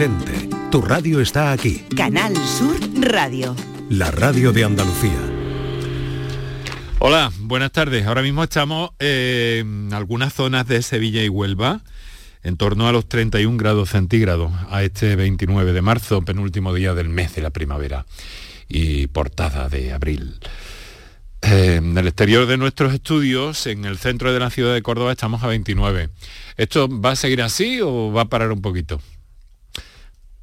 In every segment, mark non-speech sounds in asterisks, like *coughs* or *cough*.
gente. Tu radio está aquí. Canal Sur Radio. La radio de Andalucía. Hola, buenas tardes. Ahora mismo estamos en algunas zonas de Sevilla y Huelva, en torno a los 31 grados centígrados, a este 29 de marzo, penúltimo día del mes de la primavera y portada de abril. Eh, en el exterior de nuestros estudios, en el centro de la ciudad de Córdoba, estamos a 29. ¿Esto va a seguir así o va a parar un poquito?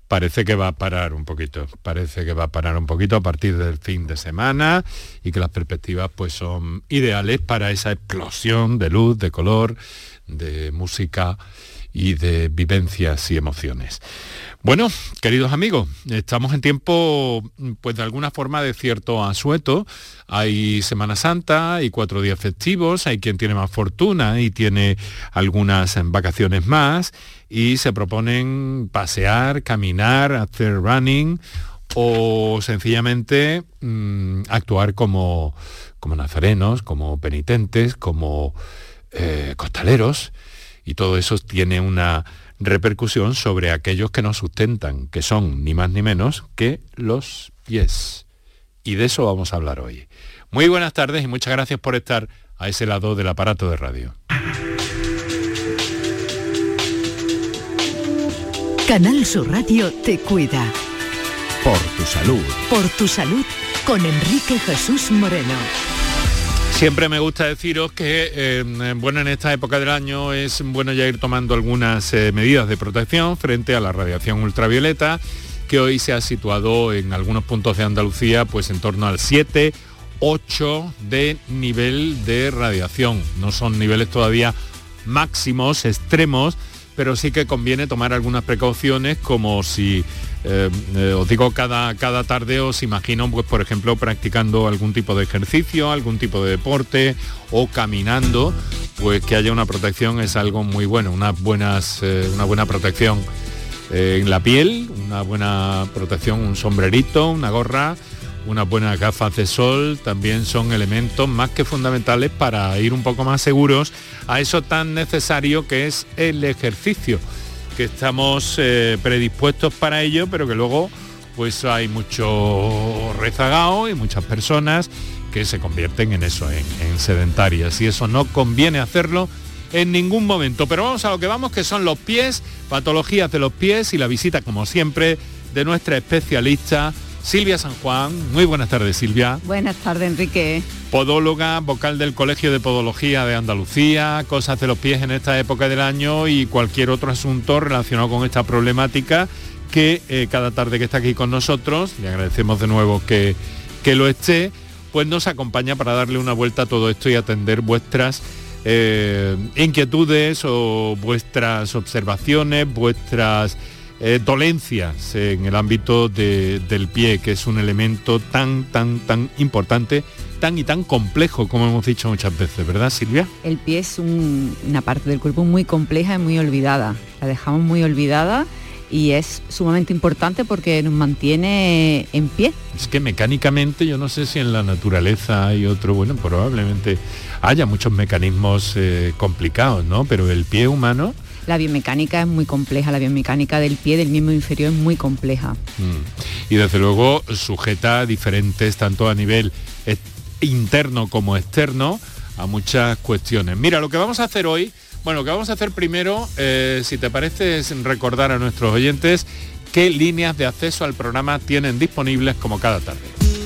Parece que va a parar un poquito, parece que va a parar un poquito a partir del fin de semana y que las perspectivas pues son ideales para esa explosión de luz, de color, de música y de vivencias y emociones. Bueno, queridos amigos, estamos en tiempo, pues de alguna forma de cierto asueto. Hay Semana Santa, hay cuatro días festivos, hay quien tiene más fortuna y tiene algunas vacaciones más y se proponen pasear, caminar, hacer running o sencillamente mm, actuar como, como nazarenos, como penitentes, como eh, costaleros y todo eso tiene una repercusión sobre aquellos que nos sustentan, que son ni más ni menos que los pies. Y de eso vamos a hablar hoy. Muy buenas tardes y muchas gracias por estar a ese lado del aparato de radio. Canal Sur Radio te cuida. Por tu salud. Por tu salud con Enrique Jesús Moreno. Siempre me gusta deciros que, eh, bueno, en esta época del año es bueno ya ir tomando algunas eh, medidas de protección frente a la radiación ultravioleta, que hoy se ha situado en algunos puntos de Andalucía, pues en torno al 7, 8 de nivel de radiación. No son niveles todavía máximos, extremos, pero sí que conviene tomar algunas precauciones como si eh, eh, os digo, cada, cada tarde os imagino, pues, por ejemplo, practicando algún tipo de ejercicio, algún tipo de deporte o caminando, pues que haya una protección es algo muy bueno, unas buenas, eh, una buena protección en la piel, una buena protección, un sombrerito, una gorra, unas buenas gafas de sol, también son elementos más que fundamentales para ir un poco más seguros a eso tan necesario que es el ejercicio que estamos eh, predispuestos para ello, pero que luego pues hay mucho rezagado y muchas personas que se convierten en eso, en, en sedentarias. Y eso no conviene hacerlo en ningún momento. Pero vamos a lo que vamos, que son los pies, patologías de los pies y la visita, como siempre, de nuestra especialista Silvia San Juan. Muy buenas tardes, Silvia. Buenas tardes, Enrique. Podóloga, vocal del Colegio de Podología de Andalucía, cosas de los pies en esta época del año y cualquier otro asunto relacionado con esta problemática que eh, cada tarde que está aquí con nosotros, le agradecemos de nuevo que, que lo esté, pues nos acompaña para darle una vuelta a todo esto y atender vuestras eh, inquietudes o vuestras observaciones, vuestras eh, dolencias en el ámbito del pie, que es un elemento tan, tan, tan importante, tan y tan complejo, como hemos dicho muchas veces, ¿verdad, Silvia? El pie es una parte del cuerpo muy compleja y muy olvidada. La dejamos muy olvidada y es sumamente importante porque nos mantiene en pie. Es que mecánicamente yo no sé si en la naturaleza hay otro, bueno, probablemente haya muchos mecanismos eh, complicados, ¿no? Pero el pie humano la biomecánica es muy compleja, la biomecánica del pie, del miembro inferior es muy compleja. Mm. Y desde luego sujeta diferentes, tanto a nivel interno como externo, a muchas cuestiones. Mira, lo que vamos a hacer hoy, bueno, lo que vamos a hacer primero, eh, si te parece, es recordar a nuestros oyentes qué líneas de acceso al programa tienen disponibles como cada tarde.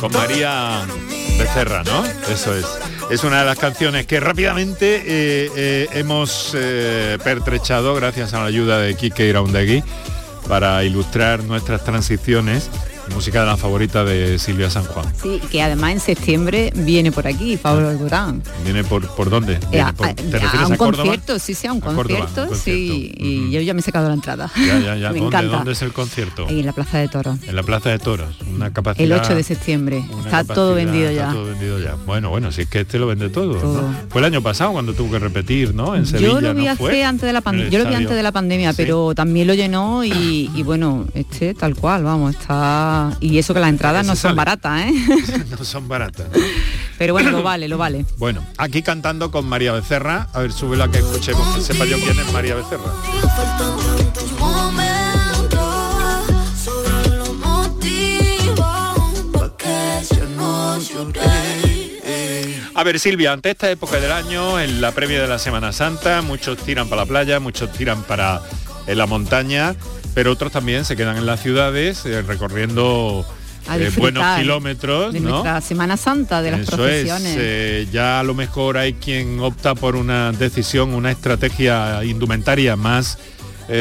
con María Becerra, ¿no? Eso es. Es una de las canciones que rápidamente eh, eh, hemos eh, pertrechado gracias a la ayuda de Kike Iraundegui para ilustrar nuestras transiciones. Música de la favorita de Silvia San Juan. Sí, que además en septiembre viene por aquí, Pablo Alborán. ¿Viene por, por dónde? Eh, Viene a, por- a- ¿Te a refieres un a Córdoba? concierto, sí, sí, a un Córdoba, concierto, un y yo ya me he sacado la entrada. Ya, ya, ya. *laughs* me ¿Dónde, encanta. ¿Dónde es el concierto? Ahí en la Plaza de Toros. En la Plaza de Toros. Una capacidad... El 8 de septiembre. Está todo vendido está ya. todo vendido ya. Bueno, bueno, si es que este lo vende todo. ¿no? Todo. Fue el año pasado cuando tuvo que repetir, ¿no? En Sevilla, yo lo vi ¿no hace fue? antes de la pandemia. Yo lo vi antes de la pandemia, Sí. pero también lo llenó y, y bueno, este tal cual, vamos, está. Y eso que las entradas Ese *laughs* no son baratas, ¿eh? no son baratas. pero bueno, lo vale, lo vale. Bueno, aquí cantando con María Becerra. A ver, sube la que escuchemos, que sepa yo quién es María Becerra. A ver, Silvia, ante esta época del año, en la previa de la Semana Santa, muchos tiran para la playa, muchos tiran para eh, la montaña, pero otros también se quedan en las ciudades eh, recorriendo eh, buenos kilómetros, De ¿no? nuestra Semana Santa, de las Eso procesiones. es, eh, ya a lo mejor hay quien opta por una decisión, una estrategia indumentaria más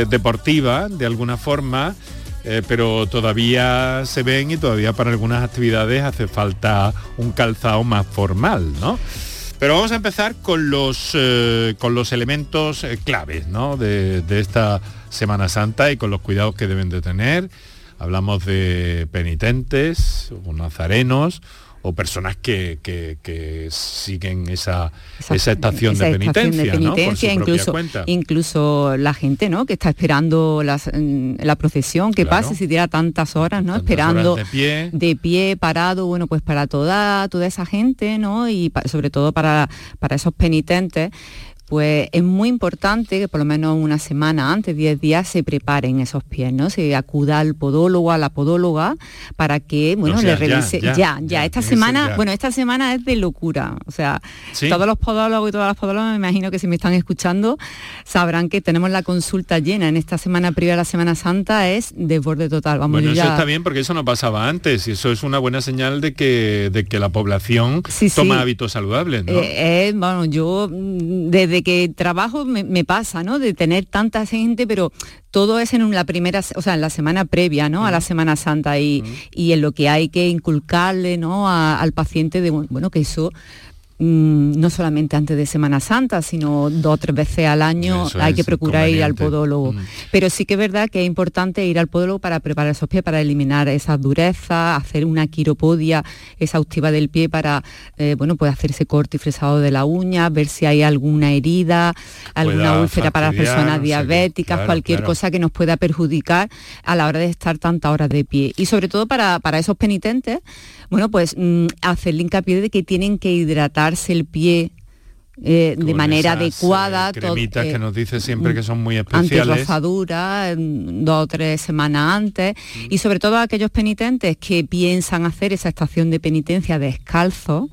deportiva, de alguna forma, eh, pero todavía se ven y todavía para algunas actividades hace falta un calzado más formal, ¿no? Pero vamos a empezar con los, eh, con los elementos eh, claves ¿no? de, de esta Semana Santa y con los cuidados que deben de tener. Hablamos de penitentes o nazarenos o personas que, que- que siguen esa, Esa- estación esa de estación penitencia, incluso, cuenta. incluso la gente ¿no? que está esperando las- mm, la procesión que Claro. pase si tira tantas horas no Tantas esperando horas de pie. de pie parado bueno pues para toda toda esa gente no y pa- sobre todo para para esos penitentes pues es muy importante que por lo menos una semana antes, 10 días, se preparen esos pies, ¿no? Se acuda al podólogo, a la podóloga, para que, bueno, O sea, le revise. ya, Ya, ya, ya, esta semana, bueno, esta semana es de locura. O sea, Sí. todos los podólogos y todas las podólogas, me imagino que si me están escuchando, sabrán que tenemos la consulta llena. En esta semana previa a la Semana Santa es desborde total. Vamos, Bueno, eso está bien porque eso no pasaba antes y eso es una buena señal de que, de que la población Sí, sí. toma hábitos saludables, ¿no? Eh, eh, bueno, yo mm, que trabajo me, me pasa, ¿no? De tener tanta gente, pero todo es en la primera, o sea, en la semana previa, ¿no? A la Semana Santa y, y en lo que hay que inculcarle, ¿no? A- al paciente de, bueno, que eso mm, no solamente antes de Semana Santa, sino dos o tres veces al año Eso hay que procurar ir al podólogo. Mm. Pero sí que es verdad que es importante ir al podólogo para preparar esos pies, para eliminar esas durezas, hacer una quiropodia exhaustiva del pie para, eh, bueno, pues hacer ese corte y fresado de la uña, ver si hay alguna herida, alguna úlcera para las personas diabéticas, Claro, cualquier claro. cosa que nos pueda perjudicar a la hora de estar tantas horas de pie. Y sobre todo para, para esos penitentes, bueno, pues mm, hacerle hincapié de que tienen que el pie eh, de manera esas, adecuada. eh, to- cremitas eh, que nos dice siempre que son muy especiales. rozadura, mm, dos o tres semanas antes, Mm. y sobre todo aquellos penitentes que piensan hacer esa estación de penitencia descalzo,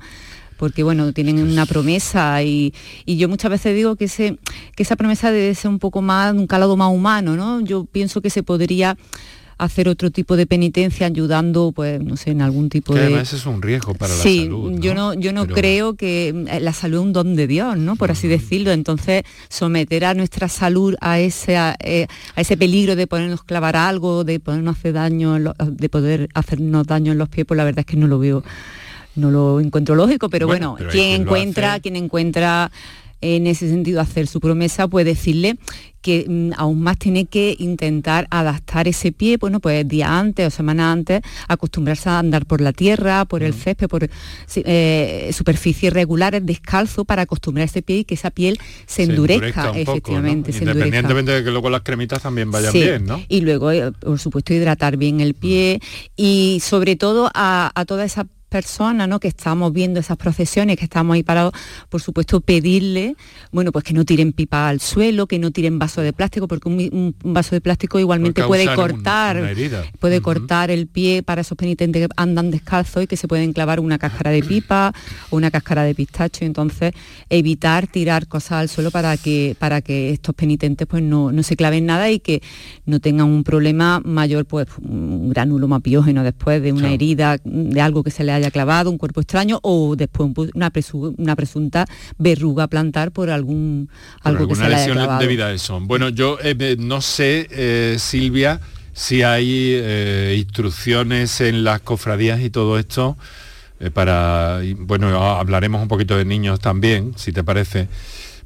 porque bueno, tienen una promesa y, y yo muchas veces digo que, ese, que esa promesa debe ser un poco más, un calado más humano, ¿no? Yo pienso que se podría hacer otro tipo de penitencia ayudando, pues, no sé, en algún tipo Que de... además es un riesgo para sí, la salud. yo no, yo no Pero- creo que eh, la salud es un don de Dios, ¿no? Por así decirlo. Entonces, someter a nuestra salud a ese, a, eh, a ese peligro de ponernos clavar algo, de podernos hacer daño, de poder hacernos daño en los pies, pues la verdad es que no lo veo, no lo encuentro lógico. Pero Bueno, bueno, pero quien encuentra, quien encuentra en ese sentido hacer su promesa, puede decirle que mm, aún más tiene que intentar adaptar ese pie, bueno, pues días antes o semanas antes, acostumbrarse a andar por la tierra, por el césped, por eh, superficies regulares, descalzo, para acostumbrar ese pie y que esa piel se, endurezca, un poco, ¿no? efectivamente, se endurezca. Independientemente de que luego las cremitas también vayan Sí, bien, ¿no? Y luego, eh, por supuesto, hidratar bien el pie y sobre todo a, a toda esa personas, ¿no? Que estamos viendo esas procesiones, que estamos ahí parados, por supuesto, pedirle, bueno, pues que no tiren pipa al suelo, que no tiren vaso de plástico, porque un, un vaso de plástico igualmente Puede un- cortar, herida. puede cortar el pie para esos penitentes que andan descalzos y que se pueden clavar una cáscara de pipa o una cáscara de pistacho. Entonces, evitar tirar cosas al suelo para que, para que estos penitentes pues no, no se claven nada y que no tengan un problema mayor, pues un granulo mapiógeno después de una Claro. herida, de algo que se le haya clavado, un cuerpo extraño o después un pu- una, presu- una presunta verruga plantar por algún Por algo que se alguna le haya lesión clavado. debida a eso. Bueno, yo eh, eh, no sé, eh, Silvia, si hay eh, instrucciones en las cofradías y todo esto para, bueno, hablaremos un poquito de niños también, si te parece,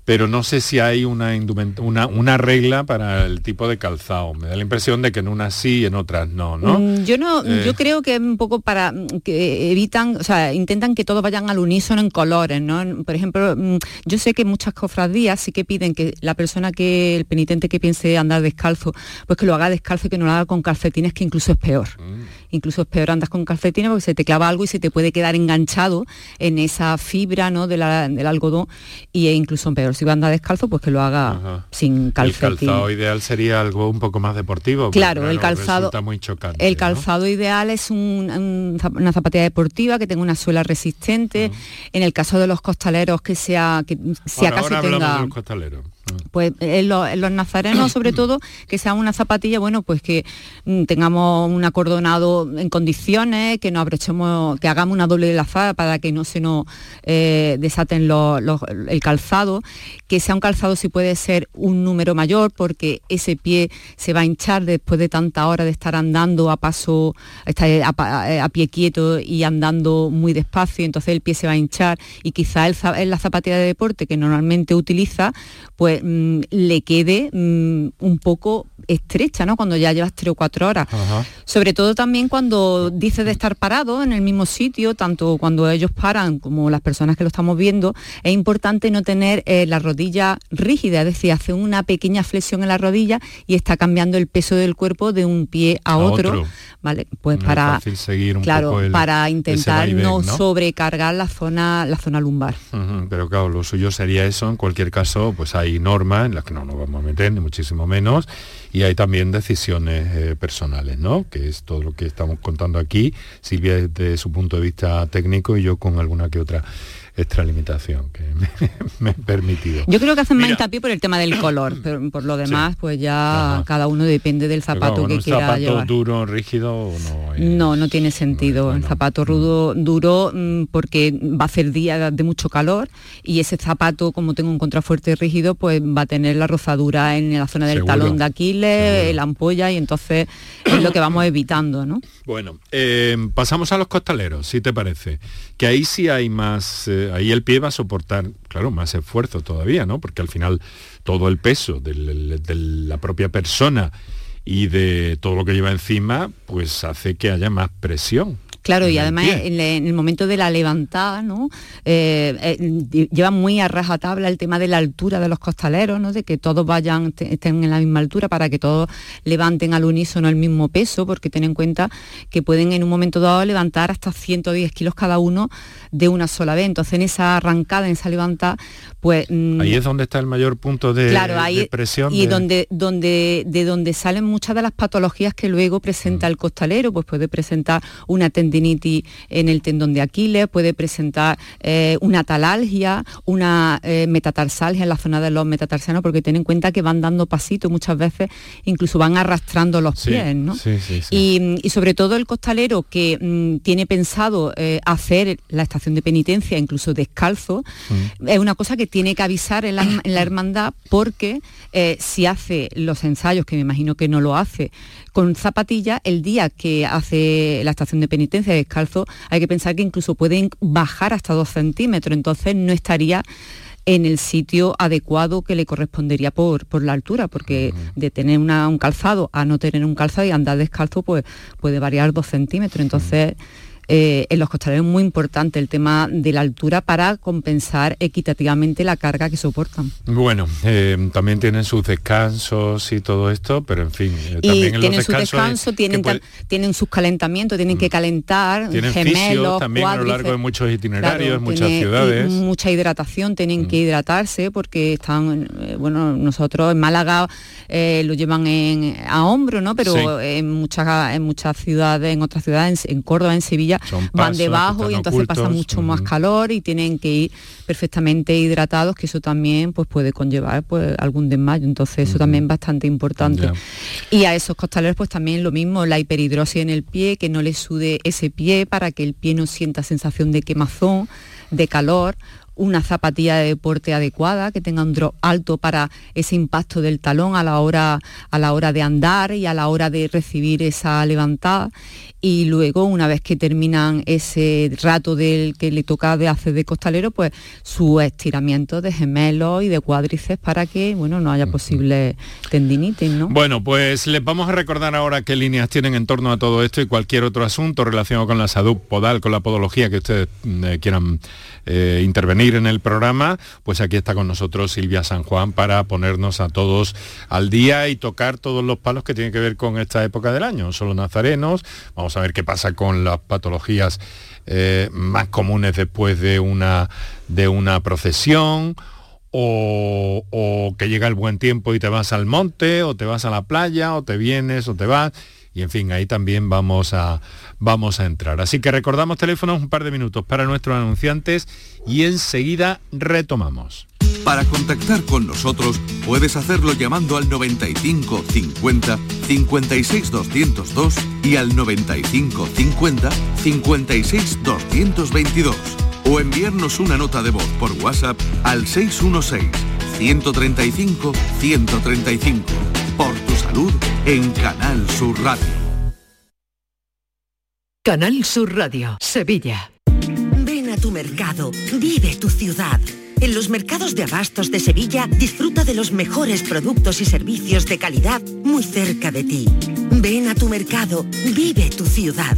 pero no sé si hay una, indument- una, una regla para el tipo de calzado. Me da la impresión de que en unas sí y en otras no, ¿no? Mm, Yo no, Eh. yo creo que es un poco para mm, que evitan, o sea, intentan que todos vayan al unísono en colores, ¿no? Por ejemplo, mm, yo sé que muchas cofradías sí que piden que la persona que, el penitente que piense andar descalzo, pues que lo haga descalzo y que no lo haga con calcetines, que incluso es peor. Mm. Incluso es peor andas con calcetines porque se te clava algo y se te puede quedar enganchado en esa fibra, ¿no? de la- del algodón y es incluso peor. Si va a andar descalzo, pues que lo haga Ajá. sin el calcetín. calzado ideal sería algo un poco más deportivo. Claro, el calzado- muy chocante. El ¿no? calzado ideal es un- un zap- una zapatilla deportiva que tenga una suela resistente. En el caso de los costaleros que sea que si Ahora- acaso ahora hablamos tenga de los costaleros. Pues en, lo- en los nazarenos sobre *clears throat* todo que sea una zapatilla bueno pues que mm, tengamos un acordonado en condiciones que nos abrochemos que hagamos una doble lazada para que no se nos eh, desaten los- los- el calzado que sea un calzado si puede ser un número mayor porque ese pie se va a hinchar después de tanta hora de estar andando a paso estar a, a pie quieto y andando muy despacio entonces el pie se va a hinchar y quizá el en la zapatilla de deporte que normalmente utiliza pues mm, le quede mm, un poco estrecha, ¿no? Cuando ya llevas tres o cuatro horas. Ajá. Sobre todo también cuando dice de estar parado en el mismo sitio, tanto cuando ellos paran como las personas que lo estamos viendo, es importante no tener eh, la rodilla rígida, es decir, hace una pequeña flexión en la rodilla y está cambiando el peso del cuerpo de un pie a, A otro, otro. ¿Vale? Pues No es para fácil seguir un claro, poco el- para intentar vaivén, no, ¿no? sobrecargar la zona la zona lumbar. Pero claro, lo suyo sería eso. En cualquier caso, pues hay normas en las que no nos vamos a meter, ni muchísimo menos, y hay también decisiones eh, personales, ¿no? Que es todo lo que estamos contando aquí. Silvia desde su punto de vista técnico y yo con alguna que otra extralimitación que *laughs* me, me he permitido. Yo creo que hacen más hincapié por el tema del color, *clears throat* pero por lo demás, pues ya Ajá. cada uno depende del zapato claro, que un quiera zapato llevar. duro, rígido, no es- No, no tiene sentido. no es El zapato rudo, duro, mm, porque va a hacer días de mucho calor y ese zapato, como tengo un contrafuerte rígido, pues va a tener la rozadura en la zona del Seguro. talón de Aquiles, la ampolla y entonces es lo que vamos *clears throat* evitando, ¿no? Bueno, eh, pasamos a los costaleros, si te parece. Que ahí sí hay más, eh, ahí el pie va a soportar, claro, más esfuerzo todavía, ¿no? Porque al final todo el peso de la propia persona y de todo lo que lleva encima, pues hace que haya más presión. Claro, y además en, le- en el momento de la levantada, ¿no? Eh, eh, lleva muy a rajatabla el tema de la altura de los costaleros, ¿no? De que todos vayan, te- estén en la misma altura para que todos levanten al unísono el mismo peso, porque ten en cuenta que pueden en un momento dado levantar hasta 110 kilos cada uno de una sola vez. Entonces en esa arrancada, en esa levantada, pues... mm, Ahí es donde está el mayor punto de, claro, ahí, de presión. y de- donde, donde, de donde salen muchas de las patologías que luego presenta Mm. el costalero, pues puede presentar una tendinitis en el tendón de Aquiles, puede presentar eh, una talalgia, una eh, metatarsalgia en la zona de los metatarsianos, porque ten en cuenta que van dando pasitos muchas veces, incluso van arrastrando los Sí, pies, ¿no? sí, sí, sí. Y, y sobre todo el costalero que mm, tiene pensado eh, hacer la estación de penitencia, incluso descalzo, Mm. es una cosa que tiene que avisar en la, en la hermandad porque si hace los ensayos, que me imagino que no lo hace, con zapatilla, el día que hace la estación de penitencia descalzo, hay que pensar que incluso pueden bajar hasta dos centímetros, entonces no estaría en el sitio adecuado que le correspondería por, por la altura, porque de tener una- un calzado a no tener un calzado y andar descalzo, pues puede variar dos centímetros. Entonces, eh, en los costaleros es muy importante el tema de la altura para compensar equitativamente la carga que soportan. Bueno, eh, también tienen sus descansos y todo esto, pero en fin, eh, también y en tienen los su descanso, tienen, puede- tienen sus calentamientos, tienen que calentar, tienen gemelos, también a lo largo de muchos itinerarios, Claro, muchas tiene- ciudades. Mm. mucha hidratación, tienen que hidratarse porque están, bueno, nosotros en Málaga lo llevan en, a hombro, ¿no? Pero Sí. en muchas en muchas ciudades, en otras ciudades, en, en Córdoba, en Sevilla, Van debajo y entonces pasa mucho más calor y tienen que ir perfectamente hidratados, que eso también pues puede conllevar pues algún desmayo. Entonces eso también es bastante importante. Y a esos costaleros pues también lo mismo, la hiperhidrosis en el pie, que no le sude ese pie para que el pie no sienta sensación de quemazón, de calor, una zapatilla de deporte adecuada, que tenga un drop alto para ese impacto del talón a la hora, a la hora de andar y a la hora de recibir esa levantada. Y luego, una vez que terminan ese rato del que le toca de hacer de costalero, pues su estiramiento de gemelos y de cuádriceps para que bueno no haya posible tendinitis, ¿no? Bueno, pues les vamos a recordar ahora qué líneas tienen en torno a todo esto y cualquier otro asunto relacionado con la salud podal, con la podología que ustedes eh, quieran eh, intervenir en el programa, pues aquí está con nosotros Silvia San Juan para ponernos a todos al día y tocar todos los palos que tienen que ver con esta época del año. Son los nazarenos, vamos a ver qué pasa con las patologías eh, más comunes después de una, de una procesión o, o que llega el buen tiempo y te vas al monte, o te vas a la playa, o te vienes, o te vas. Y en fin, ahí también vamos a, vamos a entrar. Así que recordamos teléfonos un par de minutos para nuestros anunciantes y enseguida retomamos. Para contactar con nosotros puedes hacerlo llamando al 95 50 56 202 y al 95 50 56 222 o enviarnos una nota de voz por WhatsApp al 616 135 135. Por tu salud en Canal Sur Radio. Canal Sur Radio, Sevilla. Ven a tu mercado, vive tu ciudad. En los mercados de abastos de Sevilla disfruta de los mejores productos y servicios de calidad muy cerca de ti. Ven a tu mercado, vive tu ciudad.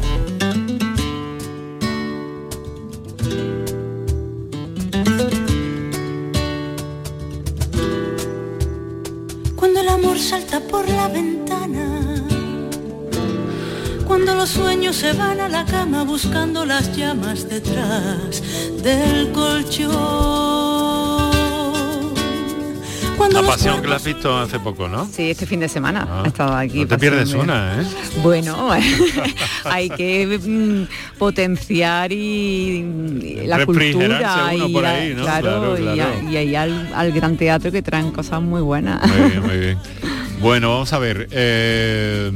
Se van a la cama buscando las llamas detrás del colchón. Cuando La pasión que la has visto hace poco, ¿no? Sí, este fin de semana Ah, ha estado aquí. no te pierdes de- una, ¿eh? Bueno, *laughs* hay que mm, potenciar y, y la cultura uno y, por ahí, ¿no? claro, Claro, y y ahí al, al gran teatro que traen cosas muy buenas. Muy bien, muy bien. Bueno, vamos a ver. eh,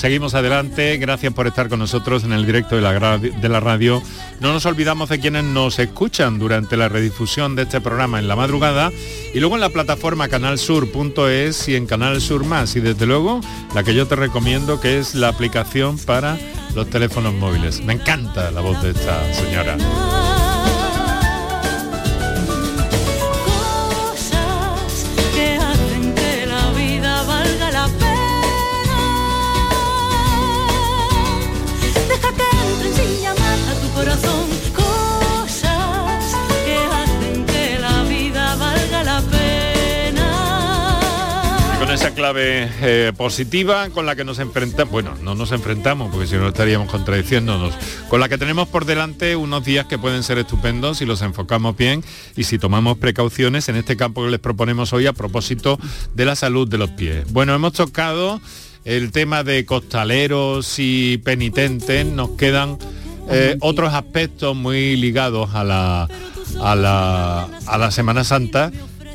seguimos adelante. Gracias por estar con nosotros en el directo de la, de la radio. No nos olvidamos de quienes nos escuchan durante la redifusión de este programa en la madrugada y luego en la plataforma canalsur.es y en Canal Sur Más. Y desde luego la que yo te recomiendo que es la aplicación para los teléfonos móviles. Me encanta la voz de esta señora. Clave eh, positiva con la que nos enfrentamos, bueno, no nos enfrentamos porque si no estaríamos contradiciéndonos, con la que tenemos por delante unos días que pueden ser estupendos si los enfocamos bien y si tomamos precauciones en este campo que les proponemos hoy a propósito de la salud de los pies. Bueno, hemos tocado el tema de costaleros y penitentes, nos quedan eh, otros aspectos muy ligados a la, a la, a la Semana Santa,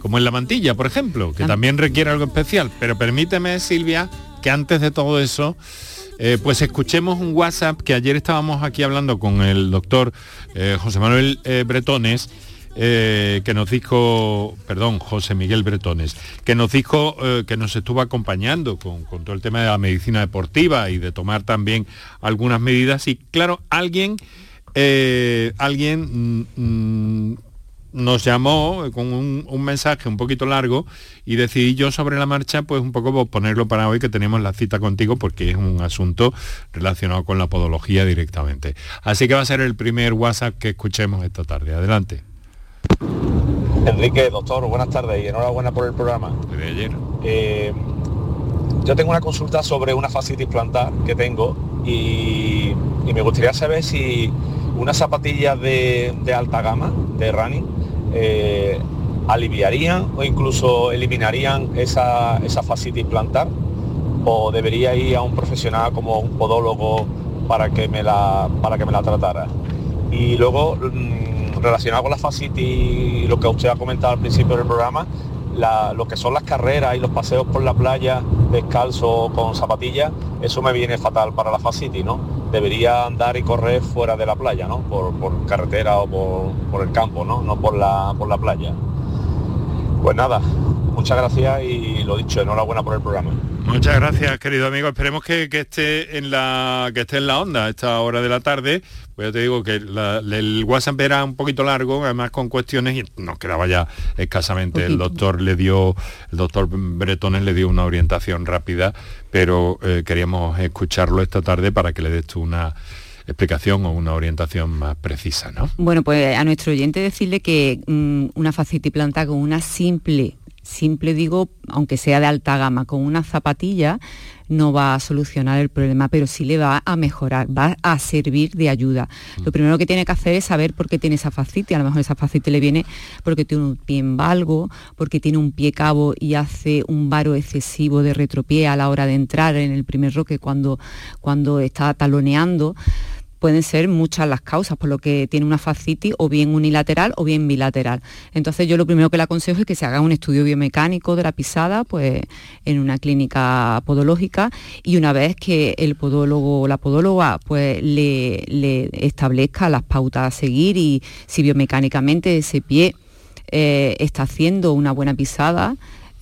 como en la mantilla, por ejemplo, que también requiere algo especial. Pero permíteme, Silvia, que antes de todo eso, eh, pues escuchemos un WhatsApp que ayer estábamos aquí hablando con el doctor eh, José Manuel eh, Bretones, que nos dijo, perdón, José Miguel Bretones, que nos dijo que nos estuvo acompañando con, con todo el tema de la medicina deportiva y de tomar también algunas medidas. Y claro, alguien, eh, alguien mm, mm, nos llamó con un, un mensaje un poquito largo y decidí yo sobre la marcha pues un poco ponerlo para hoy que tenemos la cita contigo porque es un asunto relacionado con la podología directamente. Así que va a ser el primer WhatsApp que escuchemos esta tarde. Adelante. Enrique, doctor, buenas tardes y enhorabuena por el programa. De ayer. Eh, yo tengo una consulta sobre una fascitis plantar que tengo y, y me gustaría saber si unas zapatillas de, de alta gama, de running, eh, aliviarían o incluso eliminarían esa, esa fascitis plantar o debería ir a un profesional como un podólogo para que me la, para que me la tratara. Y luego, mm, relacionado con la fascitis, lo que usted ha comentado al principio del programa, lo que son las carreras y los paseos por la playa descalzo con zapatillas, eso me viene fatal para la fascitis, ¿no? Debería andar y correr fuera de la playa, ¿no? Por, por carretera o por, por el campo, ¿no? No por la, por la playa. Pues nada, muchas gracias y lo dicho, enhorabuena por el programa. Muchas gracias, querido amigo. Esperemos que, que esté en la que esté en la onda a esta hora de la tarde. Pues ya te digo que la- el WhatsApp era un poquito largo, además con cuestiones y nos quedaba ya escasamente. El doctor le dio, el doctor Bretones le dio una orientación rápida, pero eh, queríamos escucharlo esta tarde para que le des tú una explicación o una orientación más precisa, ¿no? Bueno, pues a nuestro oyente decirle que mm, una fascitis plantar con una simple, simple digo, aunque sea de alta gama, con una zapatilla no va a solucionar el problema, pero sí le va a mejorar, va a servir de ayuda. Lo primero que tiene que hacer es saber por qué tiene esa fascitis. A lo mejor esa fascitis le viene porque tiene un pie en valgo, porque tiene un pie cabo y hace un varo excesivo de retropié a la hora de entrar en el primer roque cuando, cuando está taloneando pueden ser muchas las causas, por lo que tiene una fascitis o bien unilateral o bien bilateral. Entonces yo lo primero que le aconsejo es que se haga un estudio biomecánico de la pisada, pues en una clínica podológica y una vez que el podólogo o la podóloga pues le, le establezca las pautas a seguir y si biomecánicamente ese pie eh, está haciendo una buena pisada,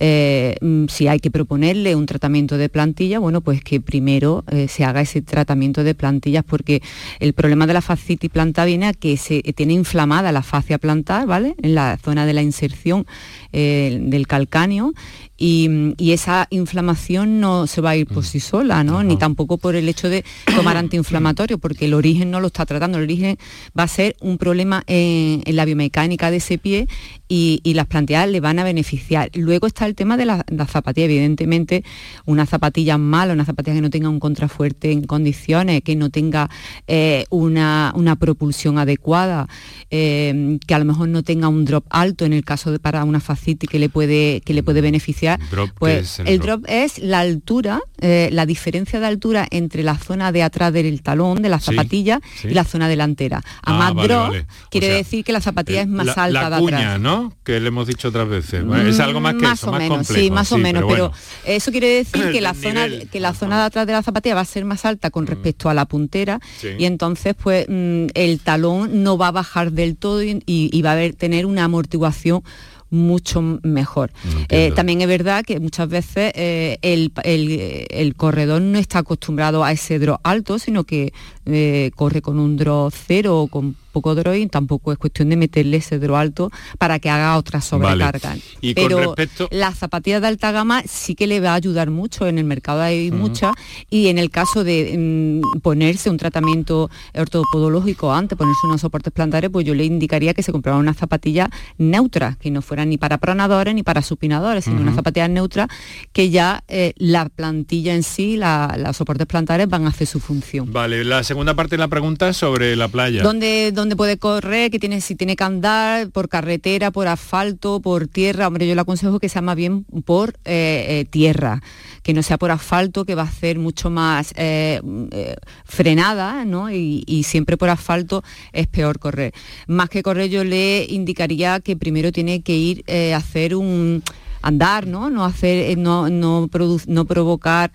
eh, mm, si hay que proponerle un tratamiento de plantilla, bueno, pues que primero eh, se haga ese tratamiento de plantillas, porque el problema de la fascitis plantar viene a que se tiene inflamada la fascia plantar, ¿vale? En la zona de la inserción eh, del calcáneo y, y esa inflamación no se va a ir por sí sola, ¿no? Ni tampoco por el hecho de tomar antiinflamatorio, porque el origen no lo está tratando, el origen va a ser un problema en, en la biomecánica de ese pie y, y las planteadas le van a beneficiar. Luego está el tema de la, la zapatilla, evidentemente, una zapatilla mala, una zapatilla que no tenga un contrafuerte en condiciones, que no tenga eh, una, una propulsión adecuada, eh, que a lo mejor no tenga un drop alto en el caso de para una fascitis que le puede, que le puede beneficiar. Drop, ¿qué pues es el el drop? drop es la altura, eh, la diferencia de altura entre la zona de atrás del talón, de la zapatilla, sí. y la zona delantera. A Ah, más vale, drop vale. Quiere sea, decir que la zapatilla es más la, alta la de cuña, atrás. ¿no? Que le hemos dicho otras veces. Bueno, es algo más que Mm, más eso, o más menos, complejo. sí, más o menos, pero, bueno. eso quiere decir que *coughs* la zona nivel. que la zona de atrás de la zapatilla va a ser más alta con respecto a la puntera y entonces pues mm, el talón no va a bajar del todo y, y- y va a haber, tener una amortiguación mucho mejor. Eh, también es verdad que muchas veces eh, el, el- el corredor no está acostumbrado a ese drop alto, sino que eh, corre con un drop cero o con poco drop y tampoco es cuestión de meterle ese drop alto para que haga otra sobrecarga. Y Pero respecto- las zapatillas de alta gama sí que le va a ayudar mucho, en el mercado hay muchas, y en el caso de mm, ponerse un tratamiento ortopodológico antes, ponerse unos soportes plantares, pues yo le indicaría que se comprara una zapatilla neutra, que no fuera ni para pronadores ni para supinadores, sino Ujú. una zapatilla neutra que ya eh, la plantilla en sí, la- los soportes plantares van a hacer su función. Vale, la segunda parte de la pregunta es sobre la playa. ¿Dónde, dónde puede correr? Que tiene, si tiene que andar por carretera, por asfalto, por tierra. Hombre, yo le aconsejo que sea más bien por eh, eh, tierra, que no sea por asfalto, que va a ser mucho más eh, frenada, ¿no? Y, siempre por asfalto es peor correr. Más que correr, yo le indicaría que primero tiene que ir a hacer un andar, ¿no? No hacer, no, no, no provocar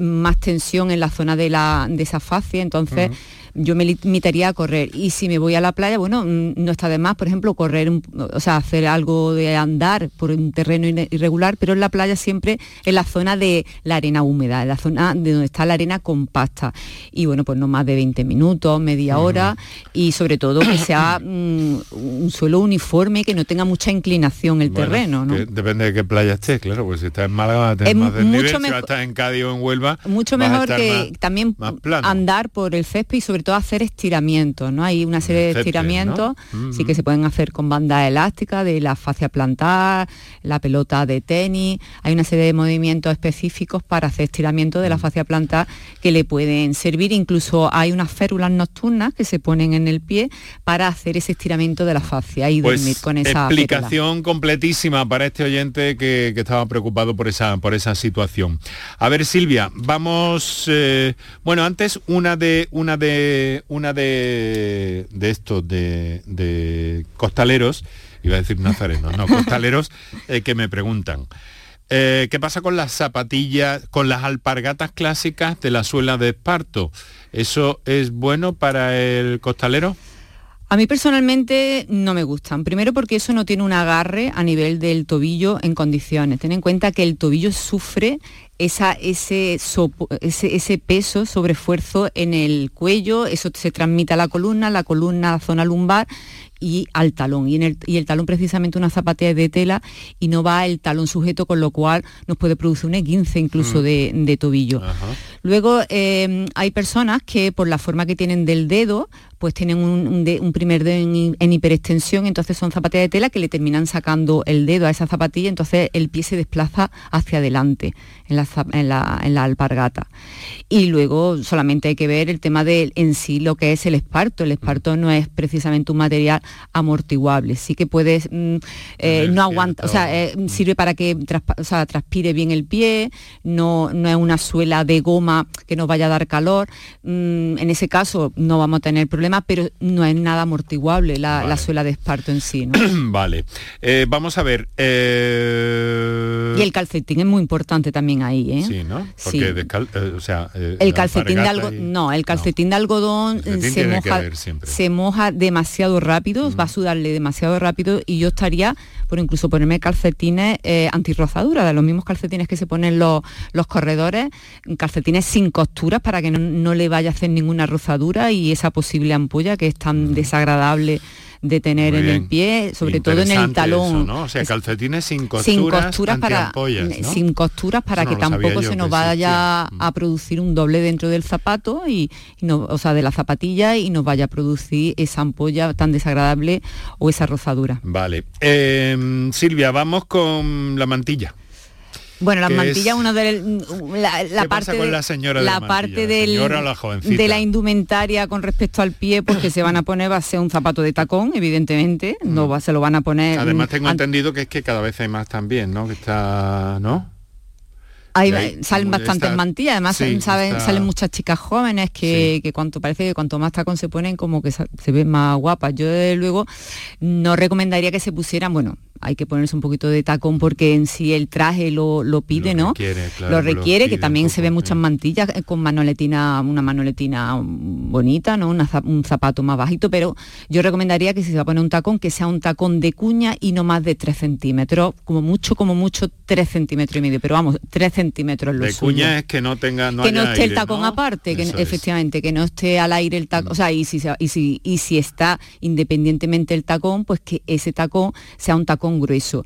más tensión en la zona de la de esa fascia. Entonces, yo me limitaría a correr. Y si me voy a la playa, bueno, mm, no está de más, por ejemplo, correr, o sea, hacer algo de andar por un terreno irregular, pero en la playa siempre en la zona de la arena húmeda, en la zona de donde está la arena compacta. Y bueno, pues no más de 20 minutos, media hora, y sobre todo que sea *coughs* mm, un suelo uniforme, que no tenga mucha inclinación el Bueno, terreno, depende de qué playa estés, claro, pues si estás en Málaga va a tener Es más desnivel, mucho si vas a estar en Cádiz o en Huelva mucho vas mejor que más- también más andar por el césped y sobre todo hacer estiramientos, ¿no? Hay una serie de estiramientos, ¿no? sí que se pueden hacer con banda elástica, de la fascia plantar, la pelota de tenis, hay una serie de movimientos específicos para hacer estiramiento de la fascia plantar que le pueden servir, incluso hay unas férulas nocturnas que se ponen en el pie para hacer ese estiramiento de la fascia y dormir Pues con esa férula. explicación completísima para este oyente que, que estaba preocupado por esa, por esa situación. A ver, Silvia, vamos. eh, bueno, antes una de una de una de, de estos de, de costaleros, iba a decir nazarenos, no, *laughs* costaleros, eh, que me preguntan. eh, ¿Qué pasa con las zapatillas, con las alpargatas clásicas de la suela de esparto? ¿Eso es bueno para el costalero? A mí personalmente no me gustan. Primero porque eso no tiene un agarre a nivel del tobillo en condiciones. Ten en cuenta que el tobillo sufre esa, ese, sopo- ese, ese peso sobre esfuerzo en el cuello, eso se transmite a la columna, la columna la zona lumbar y al talón. Y, en el, y el talón precisamente una zapatilla de tela y no va el talón sujeto, con lo cual nos puede producir un esguince incluso Mm. de, de tobillo. Luego eh, hay personas que por la forma que tienen del dedo, pues tienen un, un de- un primer dedo en, hi- en hiperextensión, entonces son zapatillas de tela que le terminan sacando el dedo a esa zapatilla, entonces el pie se desplaza hacia adelante en la, zap- en la, en la alpargata. Y luego solamente hay que ver el tema de en sí lo que es el esparto. El esparto no es precisamente un material amortiguable, sí que puedes, mm, eh, no aguanta, o sea, eh, sirve para que traspa- o sea, transpire bien el pie, no, no es una suela de goma que nos vaya a dar calor. Mm, en ese caso no vamos a tener problemas, pero no es nada amortiguable la, la suela de esparto en sí. ¿no? *clears throat* vale. Eh, vamos a ver. Y el calcetín es muy importante también ahí, ¿eh? Sí, ¿no? Sí. Eh, o sea, eh, El calcetín de algodón, y- no, el calcetín de algodón calcetín se moja. Mm. se demasiado rápido, va a sudarle demasiado rápido y yo estaría por incluso ponerme calcetines eh, antirrozadura, de los mismos calcetines que se ponen los, los corredores, calcetines sin costuras para que no, no le vaya a hacer ninguna rozadura y esa posible ampolla que es Mm. tan desagradable de tener Muy en el pie, sobre todo en el talón. eso, ¿no? O sea, calcetines sin costuras, sin costuras para sin costuras para no que tampoco se nos que vaya a producir un doble dentro del zapato y, y no, o sea de la zapatilla y nos vaya a producir esa ampolla tan desagradable o esa rozadura Vale. Eh, Silvia, vamos con la mantilla. Bueno las ¿Qué mantillas una de la, la ¿Qué parte pasa con de- la señora de la parte de la indumentaria con respecto al pie pues que se van a poner va a ser un zapato de tacón evidentemente no va, se lo van a poner Mm. Además mm, tengo entendido que es que cada vez hay más también, ¿no? Que está, ¿no? Hay salen bastantes mantillas, además sí, salen muchas chicas jóvenes que, que cuanto parece que cuanto más tacón se ponen como que se ven más guapas. Yo desde luego no recomendaría que se pusieran, bueno, hay que ponerse un poquito de tacón porque en sí el traje lo, lo pide, ¿no? requiere, claro, lo requiere, que también se ven muchas mantillas eh, con manoletina, una manoletina bonita, ¿no? Una un zapato más bajito, pero yo recomendaría que si se va a poner un tacón, que sea un tacón de cuña y no más de 3 centímetros, como mucho, como mucho 3 centímetros y medio, pero vamos, 3 centímetros lo De suyo cuña es que no tenga, no que no esté el tacón ¿no? aparte, que efectivamente, que no esté al aire el tacón, o sea, y si, y, si, y si está independientemente el tacón, pues que ese tacón sea un tacón grueso.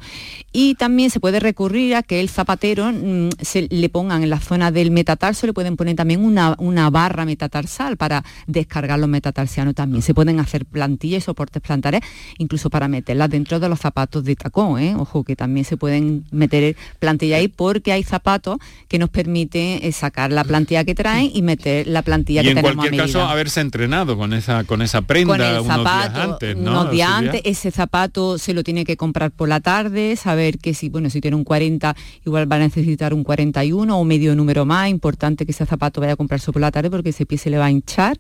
Y también se puede recurrir a que el zapatero mm, se le pongan en la zona del metatarso, le pueden poner también una, una barra metatarsal para descargar los metatarsianos también. Se pueden hacer plantillas y soportes plantares, incluso para meterlas dentro de los zapatos de tacón, ¿eh? ojo que también se pueden meter plantilla ahí porque hay zapatos que nos permiten eh, sacar la plantilla que traen y meter la plantilla Y que en tenemos cualquier a caso medida. haberse entrenado con esa con esa prenda con el unos días zapato antes, ¿no? unos días Silvia? antes, ese zapato se lo tiene que comprar por la tarde, saber que si bueno si tiene un 40 igual va a necesitar un 41 o medio número más, importante que ese zapato vaya a comprarse por la tarde porque ese pie se le va a hinchar.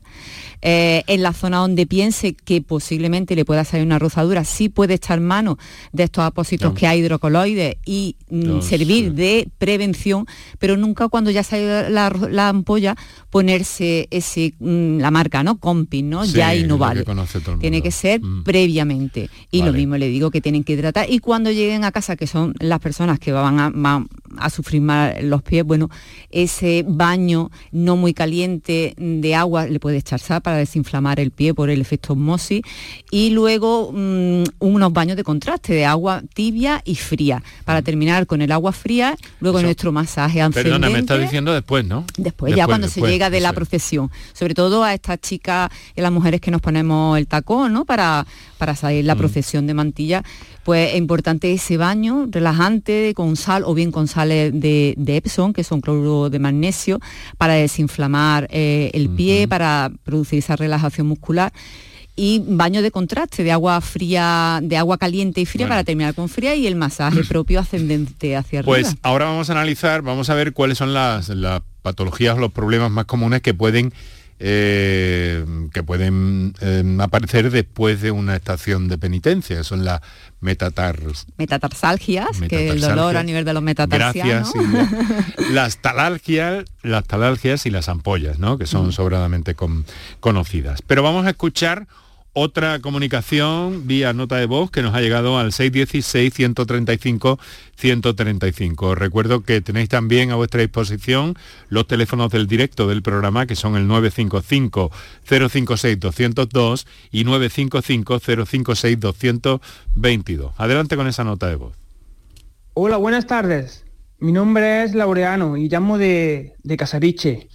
Eh, en la zona donde piense que posiblemente le pueda salir una rozadura, sí puede echar mano de estos apósitos No. que hay hidrocoloides y mm, servir de prevención, pero nunca cuando ya sale la, la ampolla ponerse ese mm, la marca, ¿no? Comping, ¿no? Sí, ya ahí no que vale. Tiene que ser previamente. Y lo mismo le digo que tienen que hidratar. Y cuando lleguen a casa, que son las personas que van a, van a sufrir más los pies, bueno, ese baño no muy caliente de agua le puede echar sal para desinflamar el pie por el efecto osmosis. Y luego mm, unos baños de contraste de agua tibia y fría. Para terminar con el agua fría, luego nuestro masaje ascendente. Perdona, me está diciendo después, ¿no? Después, ya cuando después, se llega de la procesión, sobre todo a estas chicas y las mujeres que nos ponemos el tacón, ¿no? Para, para salir Mm. la procesión de mantilla, pues es importante ese baño relajante con sal o bien con sales de, de Epsom, que son cloruro de magnesio, para desinflamar eh, el pie, para producir esa relajación muscular. Y baño de contraste de agua fría, de agua caliente y fría Bueno. para terminar con fría y el masaje propio ascendente hacia arriba. Pues ahora vamos a analizar, vamos a ver cuáles son las, las patologías o los problemas más comunes que pueden eh, que pueden eh, aparecer después de una estación de penitencia, son las metatars. metatarsalgias, que el Metatarsalgias. dolor a nivel de los metatarsianos. Gracias, *laughs* las talalgias, las talalgias y las ampollas, ¿no? que Mm. son sobradamente con- conocidas. Pero vamos a escuchar otra comunicación vía nota de voz que nos ha llegado al 616-135-135. Recuerdo que tenéis también a vuestra disposición los teléfonos del directo del programa, que son el 955-056-202 y 955-056-222. Adelante con esa nota de voz. Hola, buenas tardes. Mi nombre es Laureano y llamo de, de Casariche.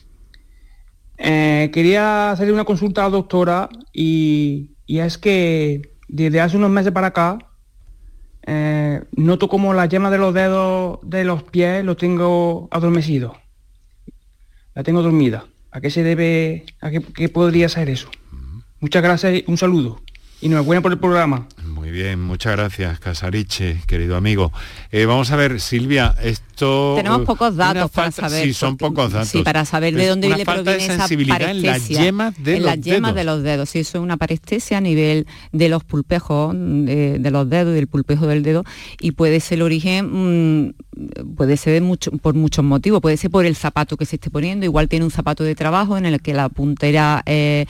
Eh, quería hacerle una consulta a la doctora y, y es que desde hace unos meses para acá eh, noto como la yema de los dedos de los pies lo tengo adormecido. La tengo dormida. ¿A qué se debe, a qué, qué podría ser eso? Muchas gracias y un saludo. Y enhorabuena por el programa. Muy bien, muchas gracias, Casariche, querido amigo. Eh, vamos a ver, Silvia, esto... Tenemos eh, pocos datos para falta- saber. Sí, son porque- pocos datos. Sí, para saber de dónde le falta proviene de esa sensibilidad en las yemas de en los las yemas dedos. de los dedos. Sí, eso es una parestesia a nivel de los pulpejos de, de los dedos, del pulpejo del dedo, y puede ser el origen, mm, puede ser de mucho- por muchos motivos. Puede ser por el zapato que se esté poniendo. Igual tiene un zapato de trabajo en el que la puntera... eh,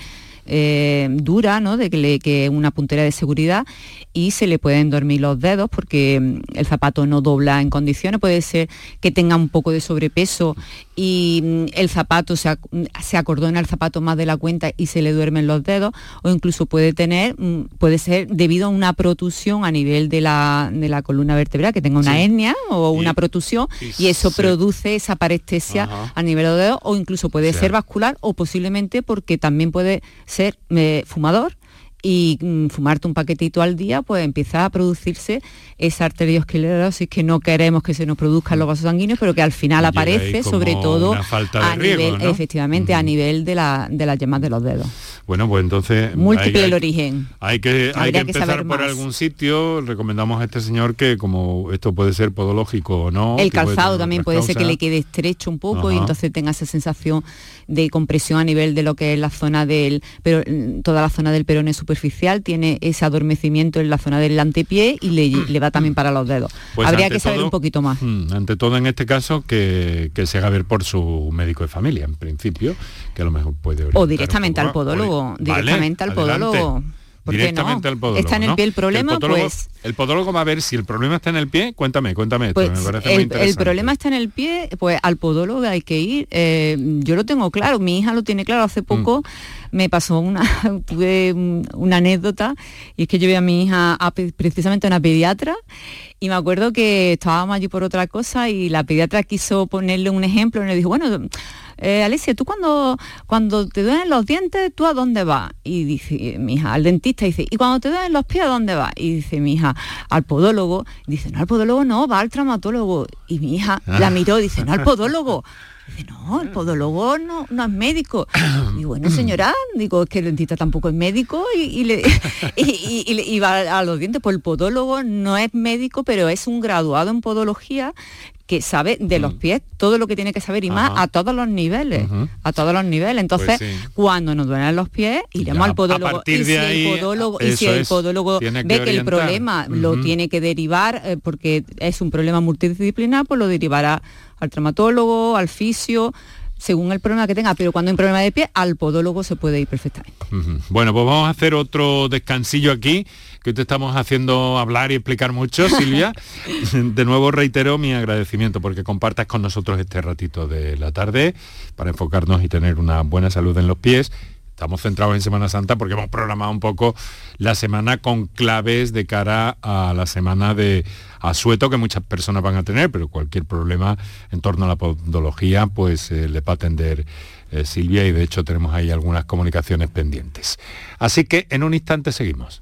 eh, dura, ¿no? De que, le, que una puntera de seguridad y se le pueden dormir los dedos porque mm, el zapato no dobla en condiciones, puede ser que tenga un poco de sobrepeso y mm, el zapato se, ac- mm, se acordona el zapato más de la cuenta y se le duermen los dedos o incluso puede tener, puede ser debido a una protusión a nivel de la, de la columna vertebral, que tenga una Sí. hernia o una protusión y y eso produce esa parestesia Ajá. a nivel de los dedos o incluso puede ser vascular o posiblemente porque también puede ser eh, fumador y mm, fumarte un paquetito al día, pues empieza a producirse esa arteriosclerosis que no queremos que se nos produzcan los vasos sanguíneos, pero que al final Llega aparece, sobre todo a riego, nivel, ¿no? efectivamente, a nivel de, la, de las yemas de los dedos. Bueno, pues entonces... Múltiple hay- el origen. Hay que, hay que empezar por más. algún sitio. Recomendamos a este señor que como esto puede ser podológico o no. El calzado también puede ser que le quede estrecho un poco y entonces tenga esa sensación de compresión a nivel de lo que es la zona del, pero mm, toda la zona del perone superficial tiene ese adormecimiento en la zona del antepié y le, le va también para los dedos. *clears throat* Pues Habría que saber todo- un poquito más. Mm, ante todo en este caso que, que se haga ver por su médico de familia, en principio, que a lo mejor puede O directamente al podólogo, Vale, directamente al podólogo. ¿Por no? Directamente al podólogo. Está en el ¿no? pie el problema, podólogo- pues El podólogo va a ver si el problema está en el pie. Cuéntame, cuéntame esto, Pues me parece muy el, el problema está en el pie, pues al podólogo hay que ir. Eh, yo lo tengo claro, mi hija lo tiene claro. Mm. Hace poco me pasó una, *laughs* tuve una anécdota y es que llevé a mi hija a precisamente a una pediatra y me acuerdo que estábamos allí por otra cosa y la pediatra quiso ponerle un ejemplo y le dijo, bueno, eh, Alicia, tú cuando, cuando te duelen los dientes, ¿tú a dónde vas? Y dice mi hija, al dentista, dice, ¿y cuando te duelen los pies, a dónde vas? Y dice mi hija, al podólogo. Y dice, no, al podólogo no, va al traumatólogo. Y mi hija Ah. la miró y dice, no, al podólogo. *laughs* Dice, no, el podólogo no, no es médico. *coughs* Y bueno, señora, digo, es que el dentista tampoco es médico y, y le, *laughs* y, y- y va a los dientes. Pues el podólogo no es médico, pero es un graduado en podología que sabe de los pies todo lo que tiene que saber y más Mm. Ajá. a todos los niveles, a todos los niveles. Entonces, Pues sí. cuando nos duelen los pies, iremos Ya, al a podólogo. y si ahí, el podólogo, y si el podólogo que ve que el problema lo tiene que derivar eh, porque es un problema multidisciplinar, pues lo derivará al traumatólogo, al fisio, según el problema que tenga. Pero cuando hay un problema de pie, al podólogo se puede ir perfectamente. Bueno, pues vamos a hacer otro descansillo aquí, que te estamos haciendo hablar y explicar mucho, *laughs* Silvia. De nuevo reitero mi agradecimiento porque compartas con nosotros este ratito de la tarde para enfocarnos y tener una buena salud en los pies. Estamos centrados en Semana Santa porque hemos programado un poco la semana con claves de cara a la semana de asueto que muchas personas van a tener, pero cualquier problema en torno a la podología pues eh, le va a atender eh, Silvia y de hecho tenemos ahí algunas comunicaciones pendientes. Así que en un instante seguimos.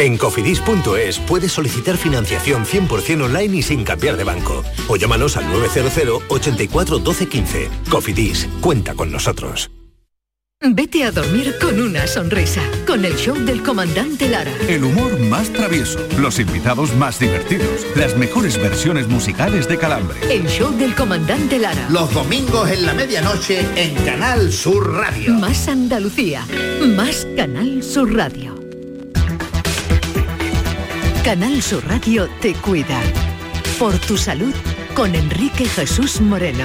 En cofidis.es puedes solicitar financiación 100% online y sin cambiar de banco. O llámanos al 900 84 12 15. Cofidis, cuenta con nosotros. Vete a dormir con una sonrisa, con el show del comandante Lara. El humor más travieso, los invitados más divertidos, las mejores versiones musicales de Calambre. El show del comandante Lara. Los domingos en la medianoche en Canal Sur Radio. Más Andalucía, más Canal Sur Radio. Canal Sur Radio te cuida. Por tu salud con Enrique Jesús Moreno.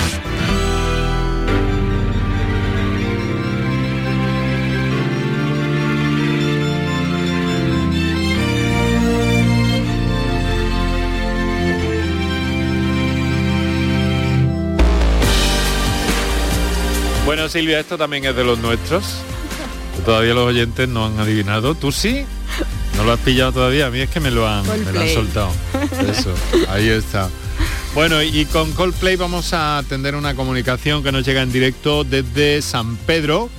Bueno, Silvia, esto también es de los nuestros. Todavía los oyentes no han adivinado. ¿Tú sí? ¿No lo has pillado todavía? A mí es que me lo han, me lo han soltado. *laughs* Eso, ahí está. Bueno, y con Coldplay vamos a atender una comunicación que nos llega en directo desde San Pedro.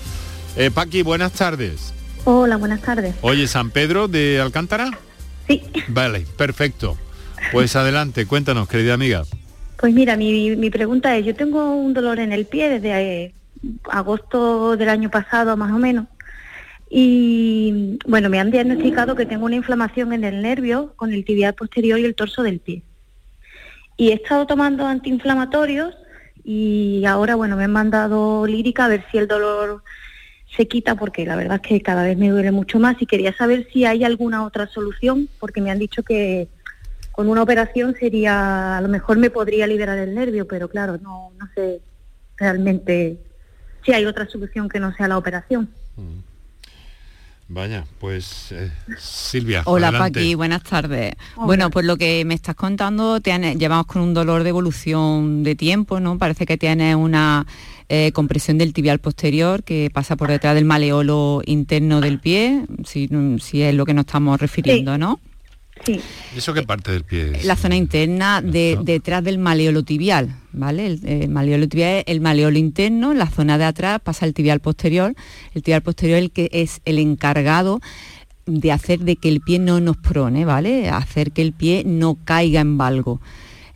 Eh, Paqui, buenas tardes. Hola, buenas tardes. Oye, San Pedro de Alcántara. Sí. Vale, perfecto. Pues adelante, cuéntanos, querida amiga. Pues mira, mi, mi pregunta es, yo tengo un dolor en el pie desde eh, agosto del año pasado más o menos y bueno, me han diagnosticado que tengo una inflamación en el nervio con el tibial posterior y el torso del pie. Y he estado tomando antiinflamatorios y ahora bueno, me han mandado lírica a ver si el dolor se quita porque la verdad es que cada vez me duele mucho más y quería saber si hay alguna otra solución porque me han dicho que con una operación sería, a lo mejor me podría liberar el nervio, pero claro, no, no sé realmente si hay otra solución que no sea la operación. Vaya, pues eh, Silvia. Hola adelante. Paqui, buenas tardes. Bueno, pues lo que me estás contando, tienes- llevamos con un dolor de evolución de tiempo, ¿no? Parece que tienes una eh, compresión del tibial posterior que pasa por detrás del maleolo interno del pie, si, si es lo que nos estamos refiriendo, ¿no? Sí. ¿Y ¿Eso qué parte del pie es? La zona interna de, detrás del maleolo tibial, ¿vale? El, el maleolo tibial es el maleolo interno, la zona de atrás pasa el tibial posterior. El tibial posterior es el que es el encargado de hacer de que el pie no nos prone, ¿vale? Hacer que el pie no caiga en valgo.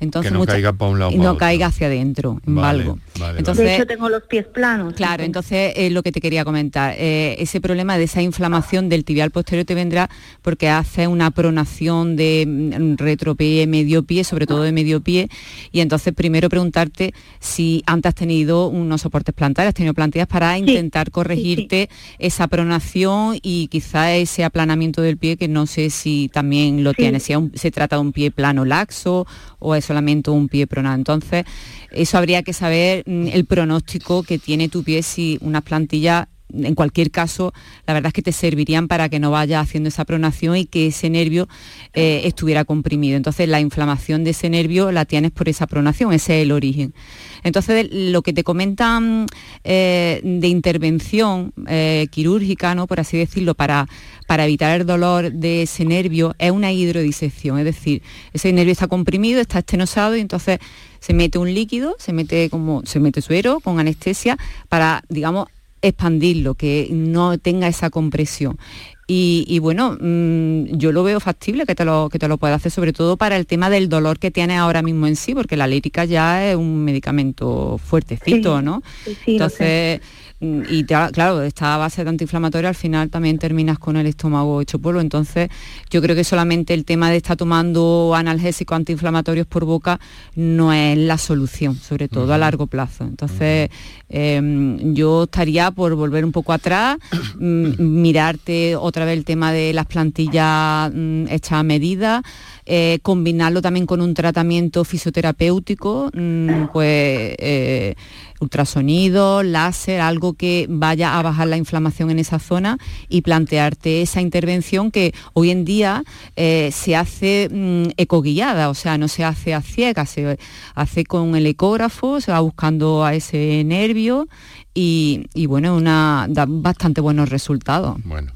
Entonces, Que no mucha- caiga pa' un lado o y pa' no otro. caiga hacia adentro, en Vale, valgo. vale, Entonces, de hecho tengo los pies planos. Claro, entonces es lo que te quería comentar. Eh, ese problema de esa inflamación del tibial posterior te vendrá porque hace una pronación de mm, retropie, medio pie, sobre todo de medio pie. Y entonces primero preguntarte si antes has tenido unos soportes plantares, has tenido plantillas para intentar corregirte esa pronación y quizá ese aplanamiento del pie que no sé si también lo Sí. tienes, si un- se trata de un pie plano laxo o es solamente un pie pronado. Entonces, eso habría que saber mm, el pronóstico que tiene tu pie si unas plantillas en cualquier caso, la verdad es que te servirían para que no vaya haciendo esa pronación y que ese nervio eh, estuviera comprimido. Entonces, la inflamación de ese nervio la tienes por esa pronación, ese es el origen. Entonces, lo que te comentan eh, de intervención eh, quirúrgica, ¿no? por así decirlo, para, para evitar el dolor de ese nervio, es una hidrodisección, es decir, ese nervio está comprimido, está estenosado y entonces se mete un líquido, se mete como se mete suero con anestesia para, digamos, expandirlo, que no tenga esa compresión. Y, y bueno, mm, yo lo veo factible que te lo, que te lo pueda hacer, sobre todo para el tema del dolor que tienes ahora mismo en sí, porque la lírica ya es un medicamento fuertecito, Sí, ¿no? sí, Entonces, y claro, esta base de antiinflamatorio al final también terminas con el estómago hecho polvo. Entonces, yo creo que solamente el tema de estar tomando analgésicos antiinflamatorios por boca no es la solución, sobre todo a largo plazo. Entonces, eh, yo estaría por volver un poco atrás, *coughs* mm, mirarte otra vez el tema de las plantillas mm, hechas a medida, eh, combinarlo también con un tratamiento fisioterapéutico, mm, pues eh, ultrasonido, láser, algo que vaya a bajar la inflamación en esa zona y plantearte esa intervención que hoy en día eh, se hace mm, ecoguiada, o sea, no se hace a ciegas, se hace con el ecógrafo, se va buscando a ese nervio y, y bueno, una, da bastante buenos resultados. Bueno.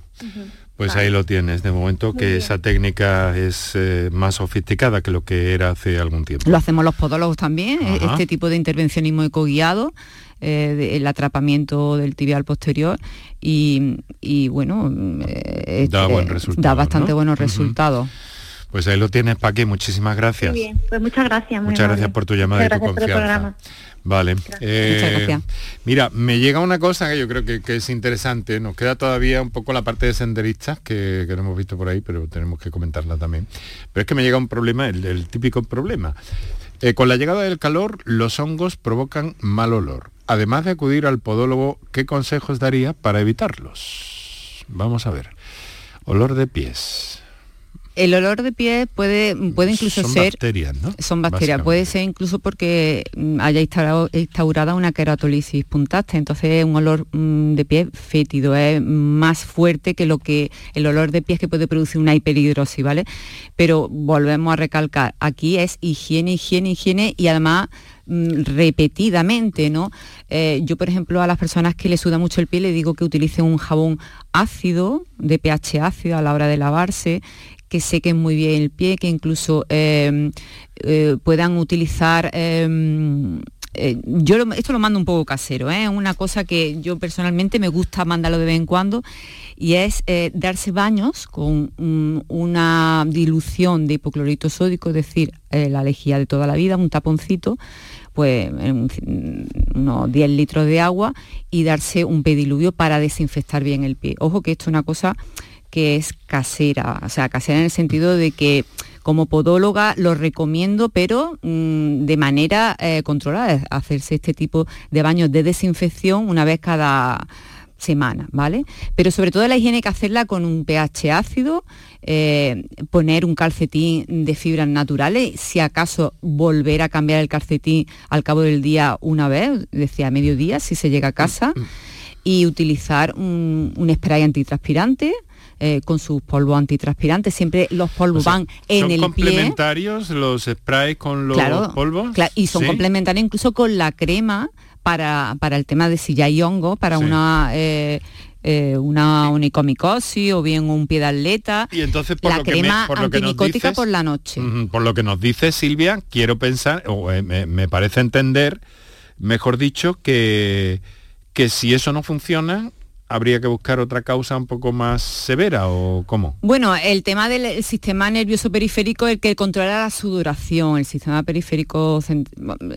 Pues ahí lo tienes, de momento que esa técnica es eh, más sofisticada que lo que era hace algún tiempo. Lo hacemos los podólogos también, eh, Ajá. este tipo de intervencionismo ecoguiado, eh, de- el atrapamiento del tibial posterior y, y, bueno, eh, Da eh, buen resultado, da bastante ¿no? buenos resultados. Pues ahí lo tienes, Paqui, muchísimas gracias. Muy bien, pues muchas gracias. muy Muchas gracias por tu llamada Muchas y tu confianza. Vale. eh, Muchas gracias. Mira, me llega una cosa que yo creo que, que es interesante. Nos queda todavía un poco la parte de senderistas que, que no hemos visto por ahí, pero tenemos que comentarla también. Pero es que me llega un problema, el, el típico problema. Eh, con la llegada del calor, los hongos provocan mal olor. Además de acudir al podólogo, ¿qué consejos daría para evitarlos? Vamos a ver. Olor de pies. El olor de pies puede, puede incluso Son ser... bacterias, ¿no? Son bacterias, puede ser incluso porque mm, haya instaurado- instaurada una queratolisis puntaste, entonces es un olor mm, de pies fétido, es más fuerte que lo que el olor de pies que puede producir una hiperhidrosis, ¿vale? Pero volvemos a recalcar, aquí es higiene, higiene, higiene y además mm, repetidamente, ¿no? Eh, yo, por ejemplo, a las personas que les suda mucho el pie le digo que utilicen un jabón ácido, de pH ácido a la hora de lavarse, que sequen muy bien el pie, que incluso eh, eh, puedan utilizar... eh, eh, yo esto lo mando un poco casero, ¿eh? una cosa que yo personalmente me gusta mandarlo de vez en cuando y es eh, darse baños con mm, una dilución de hipoclorito sódico, es decir, la lejía de toda la vida, un taponcito, pues un- unos 10 litros de agua y darse un pediluvio para desinfectar bien el pie. Ojo que esto es una cosa que es casera, o sea, casera en el sentido de que como podóloga lo recomiendo, pero mm, de manera eh, controlada, hacerse este tipo de baños de desinfección una vez cada semana, ¿vale? Pero sobre todo la higiene hay que hacerla con un pH ácido, eh, poner un calcetín de fibras naturales, si acaso volver a cambiar el calcetín al cabo del día una vez, decía a mediodía, si se llega a casa, y utilizar un, un spray antitranspirante, eh, con sus polvos antitranspirantes. Siempre los polvos van en ¿Son el pie. complementarios los sprays con los Claro, polvos? y son Sí. complementarios incluso con la crema para, para el tema de si ya hay hongo, para Sí. una... eh, eh, una onicomicosis o bien un pie de atleta, Y entonces por la lo que me- crema por lo que dices- por la noche. Por lo que nos dice Silvia, quiero pensar, o eh, me, me parece entender, mejor dicho, que, que si eso no funciona, habría que buscar otra causa un poco más severa o cómo. Bueno, el tema del el sistema nervioso periférico es el que controla la sudoración, el sistema periférico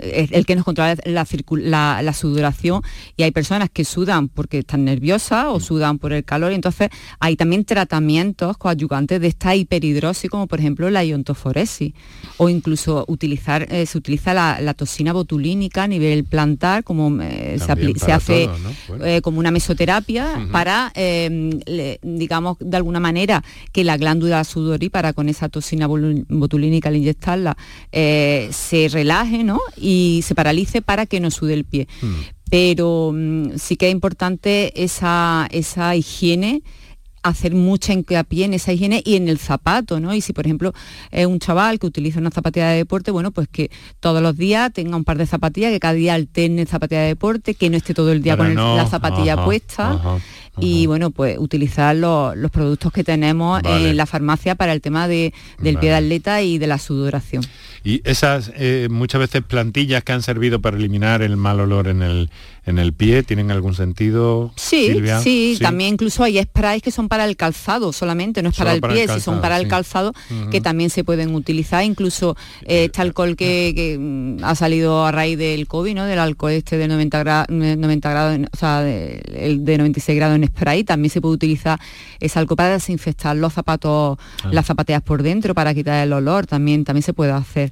es el que nos controla la, la- la sudoración y hay personas que sudan porque están nerviosas o sudan por el calor y entonces hay también tratamientos coadyuvantes de esta hiperhidrosis como por ejemplo la iontoforesis o incluso utilizar eh, se utiliza la, la toxina botulínica a nivel plantar como eh, se, hace todo, ¿no? Bueno. eh, como una mesoterapia Para, eh, le- digamos, de alguna manera que la glándula sudorípara con esa toxina botulínica al inyectarla eh, se relaje ¿no? y se paralice para que no sude el pie. Pero mm, sí que es importante esa, esa higiene hacer mucha hincapié en esa higiene y en el zapato, ¿no? Y si, por ejemplo, es un chaval que utiliza una zapatilla de deporte, bueno, pues que todos los días tenga un par de zapatillas, que cada día alterne zapatilla de deporte, que no esté todo el día con el- la zapatilla ajá, puesta. ajá, Y bueno, pues utilizar los, los productos que tenemos Vale. en la farmacia para el tema de, del pie de atleta y de la sudoración. Y esas eh, muchas veces plantillas que han servido para eliminar el mal olor en el, en el pie, ¿tienen algún sentido? Sí, Silvia? sí, también incluso hay sprays que son para el calzado solamente, no es para Solo el para el pie, si son para el calzado, que también se pueden utilizar. Incluso eh, este alcohol que, que, mm, ha salido a raíz del COVID, ¿no? Del alcohol este de 90 grados, 90 grados, o sea, de, el de 96 grados en spray, también se puede utilizar ese alcohol para desinfectar los zapatos, Ah. las zapatillas por dentro, para quitar el olor, también, también se puede hacer.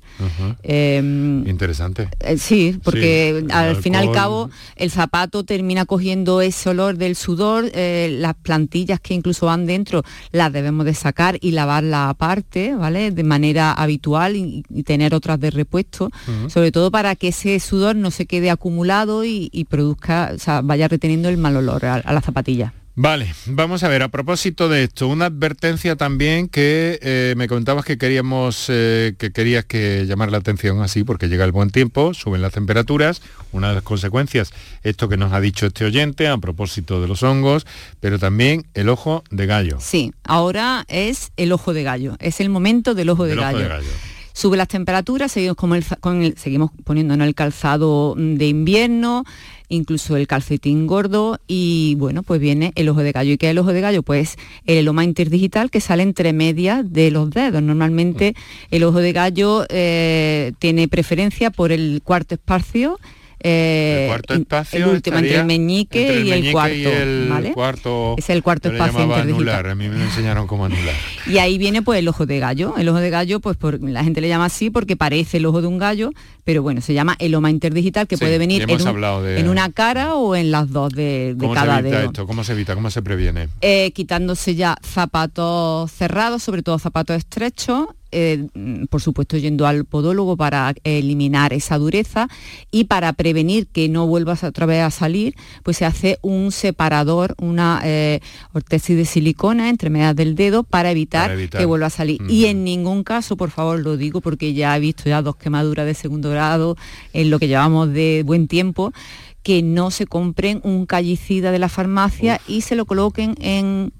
Em, Interesante. eh, Sí, porque Sí, al fin y al cabo el zapato termina cogiendo ese olor del sudor, eh, las plantillas que incluso van dentro las debemos de sacar y lavarlas aparte, ¿vale? De manera habitual y, y tener otras de repuesto, sobre todo para que ese sudor no se quede acumulado y, y produzca, o sea, vaya reteniendo el mal olor a, a la zapatilla. Vale, vamos a ver, a propósito de esto, una advertencia también que eh, me comentabas que queríamos, eh, que querías que llamar la atención así, porque llega el buen tiempo, suben las temperaturas, una de las consecuencias, esto que nos ha dicho este oyente a propósito de los hongos, pero también el ojo de gallo. Sí, ahora es el ojo de gallo, es el momento del ojo de Del ojo gallo. de gallo. Sube las temperaturas, seguimos, el, con el- seguimos poniéndonos el calzado mm, de invierno, incluso el calcetín gordo y bueno, pues viene el ojo de gallo. ¿Y qué es el ojo de gallo? Pues el eloma interdigital que sale entre medias de los dedos. Normalmente el ojo de gallo eh, tiene preferencia por el cuarto espacio. Eh, El cuarto espacio el último entre el meñique, entre el y el meñique cuarto, y el ¿vale? cuarto- es el cuarto espacio anular, a mí me lo enseñaron como anular. Y ahí viene pues el ojo de gallo. El ojo de gallo, pues por, la gente le llama así porque parece el ojo de un gallo, pero bueno, se llama eloma interdigital que Sí, puede venir en, un- hablado de- en una cara o en las dos de, de ¿Cómo se cada evita dedo. esto? ¿Cómo se evita? ¿Cómo se previene? Eh, quitándose ya zapatos cerrados, sobre todo zapatos estrechos, eh, por supuesto yendo al podólogo para eliminar esa dureza y para prevenir que no vuelvas otra vez a salir, pues se hace un separador, una eh, ortesis de silicona entre medias del dedo para evitar, Para evitar. que vuelva a salir. Y en ningún caso, por favor, lo digo porque ya he visto ya dos quemaduras de segundo grado en lo que llevamos de buen tiempo, que no se compren un callicida de la farmacia y se lo coloquen en, en-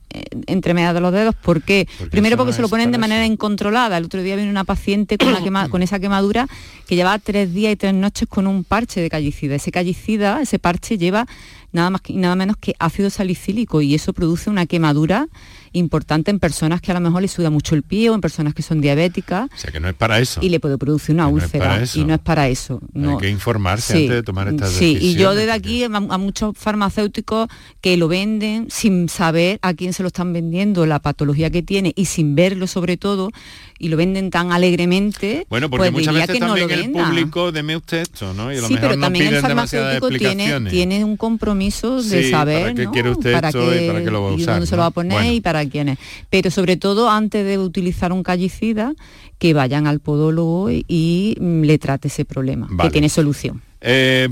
entre medias de los dedos. ¿Por qué? Primero eso porque no se lo ponen de manera incontrolada. El otro día vino una paciente con, una quema- *coughs* con esa quemadura que llevaba tres días y tres noches con un parche de callicida. Ese callicida, ese parche lleva nada más que, nada menos que ácido salicílico y eso produce una quemadura importante en personas que a lo mejor les suda mucho el pie o en personas que son diabéticas O sea, que no es para eso. y le puede producir una Que no úlcera eso. y no es para eso. No. Hay que informarse Sí, antes de tomar estas Sí, decisiones. y yo desde aquí a, a muchos farmacéuticos que lo venden sin saber a quién se lo están vendiendo, la patología que tiene y sin verlo sobre todo, y lo venden tan alegremente, Bueno, porque pues muchas diría veces que no lo también el público, deme usted esto, ¿no? Y a lo Sí, mejor pero no también el farmacéutico tiene, un compromiso de Sí, saber ¿para qué ¿no? quiere usted para esto y para qué lo va a y usar, dónde se lo va a poner Bueno. y para quién es. Pero sobre todo antes de utilizar un callicida, que vayan al podólogo y, y, mm, le trate ese problema, Vale. que tiene solución. Eh,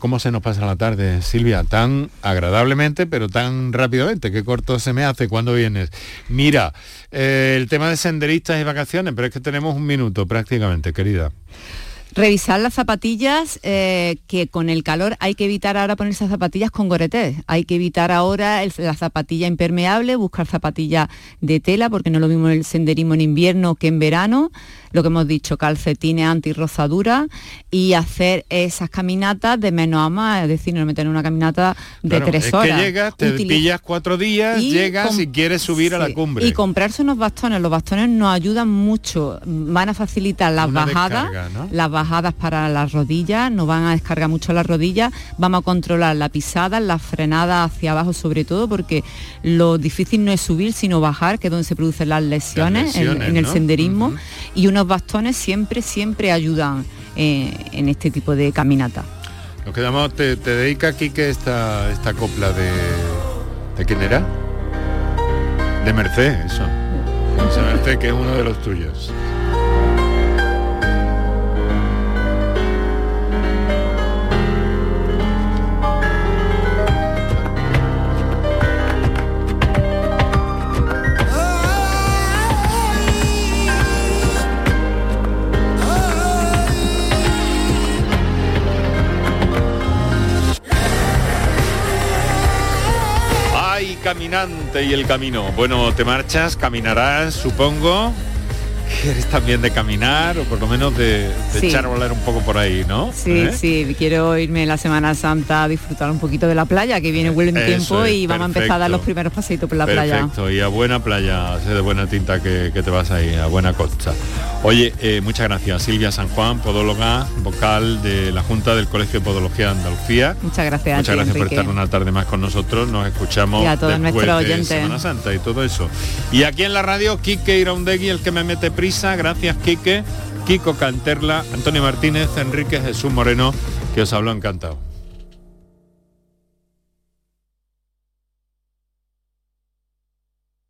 ¿Cómo se nos pasa la tarde, Silvia? Tan agradablemente, pero tan rápidamente. Qué corto se me hace cuando vienes. Mira, eh, el tema de senderistas y vacaciones, pero es que tenemos un minuto prácticamente, querida. Revisar las zapatillas, eh, que con el calor hay que evitar ahora ponerse zapatillas con goretés. Hay que evitar ahora la zapatilla impermeable, buscar zapatillas de tela, porque no es lo mismo el senderismo en invierno que en verano. Lo que hemos dicho, calcetines antirrozadura y hacer esas caminatas de menos a más, es decir, no meter una caminata de Claro, tres es horas. que llegas, te Utiliza- pillas cuatro días, Y llegas y quieres subir a la cumbre. Y comprarse unos bastones. Los bastones nos ayudan mucho. Van a facilitar las Una bajadas, descarga, ¿no? las bajadas para las rodillas, nos van a descargar mucho las rodillas, vamos a controlar la pisada, la frenada hacia abajo sobre todo, porque lo difícil no es subir, sino bajar, que es donde se producen las lesiones, en- lesiones, en, el ¿no? senderismo. Y unos bastones siempre, siempre ayudan eh, en este tipo de caminata. Nos quedamos, te, te dedica aquí que esta, esta copla de. ¿De quién era? De Merced, eso. Esa Merced que es uno de los tuyos. Caminante y el camino. Bueno, te marchas, caminarás, supongo. *laughs* quieres también de caminar o por lo menos de, de Sí. echar a volar un poco por ahí, ¿no? Sí, ¿Eh? sí, quiero irme la Semana Santa a disfrutar un poquito de la playa, que viene Eso tiempo es, y vamos a empezar a dar los primeros paseitos por la playa. Perfecto, y a buena playa, de buena tinta que, que te vas ahí, a buena costa. Oye, eh, muchas gracias. Silvia San Juan, podóloga, vocal de la Junta del Colegio de Podología de Andalucía. Muchas gracias. Muchas gracias por estar una tarde más con nosotros. Nos escuchamos Y a todos después nuestros de oyentes. Semana Santa y todo eso. Y aquí en la radio, Quique Iraundegui, el que me mete prisa. Gracias, Quique. Kiko Canterla, Antonio Martínez, Enrique Jesús Moreno, que os hablo encantado.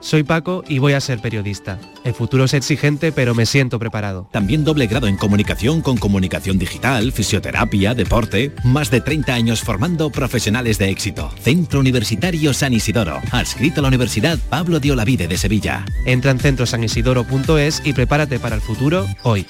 Soy Paco y voy a ser periodista. El futuro es exigente, pero me siento preparado. También doble grado en comunicación con comunicación digital, fisioterapia, deporte. Más de 30 años formando profesionales de éxito. Centro Universitario San Isidoro. Adscrito a la Universidad Pablo de Olavide de Sevilla. Entra en centrosanisidoro.es y prepárate para el futuro hoy.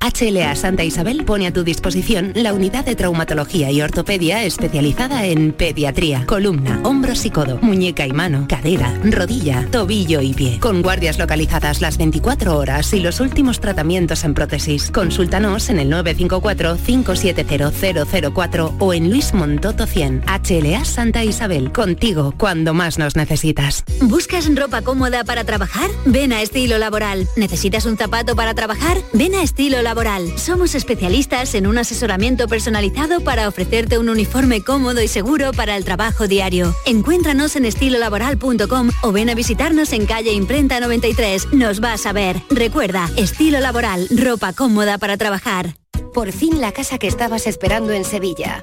HLA Santa Isabel pone a tu disposición la unidad de traumatología y ortopedia especializada en pediatría, columna, hombros y codo, muñeca y mano, cadera, rodilla, tobillo y pie. Con guardias localizadas las 24 horas y los últimos tratamientos en prótesis. Consúltanos en el 954-570004 o en Luis Montoto 100. HLA Santa Isabel, contigo cuando más nos necesitas. ¿Buscas ropa cómoda para trabajar? Ven a Estilo Laboral. ¿Necesitas un zapato para trabajar? Ven a Estilo Laboral. Somos especialistas en un asesoramiento personalizado para ofrecerte un uniforme cómodo y seguro para el trabajo diario. Encuéntranos en estilolaboral.com o ven a visitarnos en calle Imprenta 93. Nos vas a ver. Recuerda, Estilo Laboral, ropa cómoda para trabajar. Por fin la casa que estabas esperando en Sevilla.